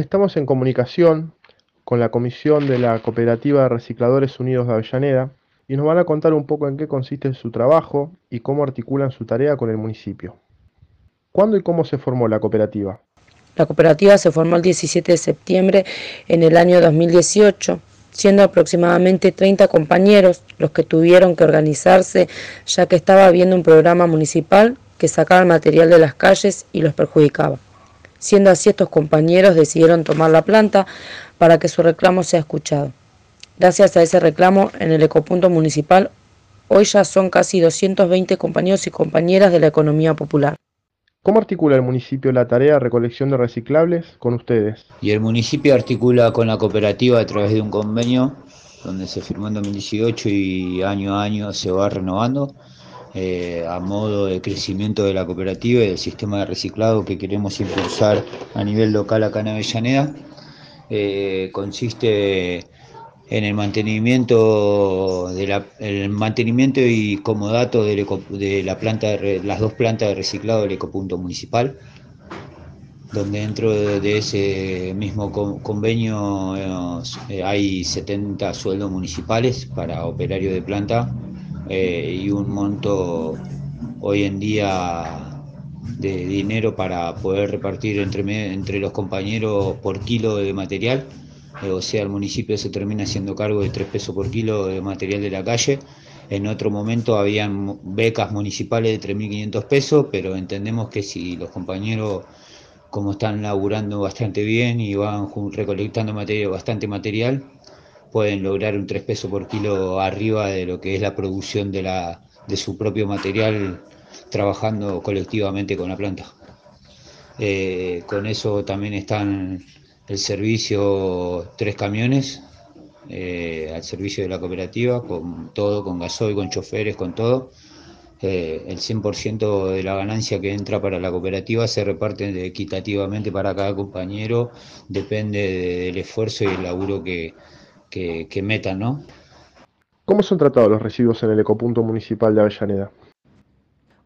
Estamos en comunicación con la comisión de la Cooperativa de Recicladores Unidos de Avellaneda y nos van a contar un poco en qué consiste su trabajo y cómo articulan su tarea con el municipio. ¿Cuándo y cómo se formó la cooperativa? La cooperativa se formó el 17 de septiembre en el año 2018, siendo aproximadamente 30 compañeros los que tuvieron que organizarse ya que estaba habiendo un programa municipal que sacaba el material de las calles y los perjudicaba. Siendo así, estos compañeros decidieron tomar la planta para que su reclamo sea escuchado. Gracias a ese reclamo, en el ecopunto municipal, hoy ya son casi 220 compañeros y compañeras de la economía popular. ¿Cómo articula el municipio la tarea de recolección de reciclables con ustedes? Y el municipio articula con la cooperativa a través de un convenio donde se firmó en 2018 y año a año se va renovando eh, a modo de crecimiento de la cooperativa y del sistema de reciclado que queremos impulsar a nivel local acá en Avellaneda. Eh, consiste en el mantenimiento de mantenimiento y comodato de, la planta de, las dos plantas de reciclado del ecopunto municipal donde dentro de ese mismo convenio eh, hay 70 sueldos municipales para operario de planta eh, y un monto hoy en día de dinero para poder repartir entre, entre los compañeros por kilo de material. Eh, o sea, el municipio se termina haciendo cargo de 3 pesos por kilo de material de la calle. En otro momento habían becas municipales de 3.500 pesos, pero entendemos que si los compañeros, como están laburando bastante bien y van recolectando bastante material, pueden lograr un 3 pesos por kilo arriba de lo que es la producción de, la, de su propio material trabajando colectivamente con la planta. Eh, con eso también están el servicio tres camiones eh, al servicio de la cooperativa, con todo, con gasoil, con choferes, con todo. Eh, el 100% de la ganancia que entra para la cooperativa se reparte equitativamente para cada compañero, depende del esfuerzo y el laburo que, que, metan, ¿no? ¿Cómo son tratados los residuos en el ecopunto municipal de Avellaneda?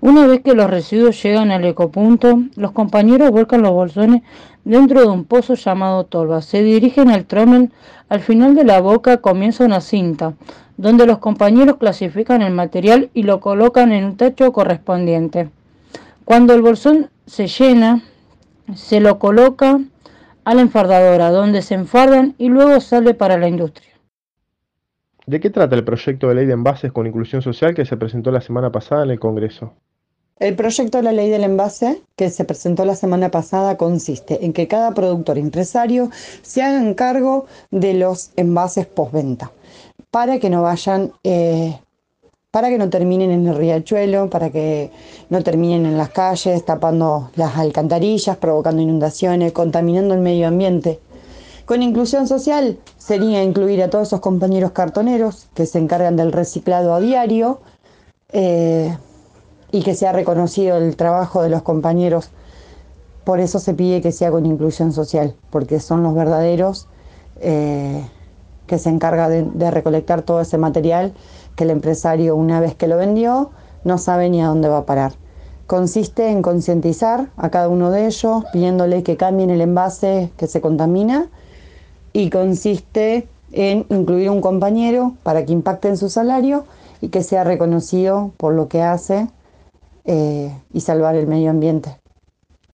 Una vez que los residuos llegan al ecopunto, los compañeros vuelcan los bolsones dentro de un pozo llamado tolva. Se dirigen al trommel. Al final de la boca comienza una cinta, donde los compañeros clasifican el material y lo colocan en un tacho correspondiente. Cuando el bolsón se llena, se lo coloca a la enfardadora, donde se enfardan y luego sale para la industria. ¿De qué trata el proyecto de ley de envases con inclusión social que se presentó la semana pasada en el Congreso? El proyecto de la ley del envase que se presentó la semana pasada consiste en que cada productor empresario se haga cargo de los envases postventa para que no vayan eh, para que no terminen en el riachuelo, para que no terminen en las calles, tapando las alcantarillas, provocando inundaciones, contaminando el medio ambiente. Con inclusión social sería incluir a todos esos compañeros cartoneros que se encargan del reciclado a diario eh, y que sea reconocido el trabajo de los compañeros. Por eso se pide que sea con inclusión social, porque son los verdaderos eh, que se encargan de recolectar todo ese material que el empresario una vez que lo vendió no sabe ni a dónde va a parar. Consiste en concientizar a cada uno de ellos pidiéndole que cambien el envase que se contamina y consiste en incluir un compañero para que impacte en su salario y que sea reconocido por lo que hace eh, y salvar el medio ambiente.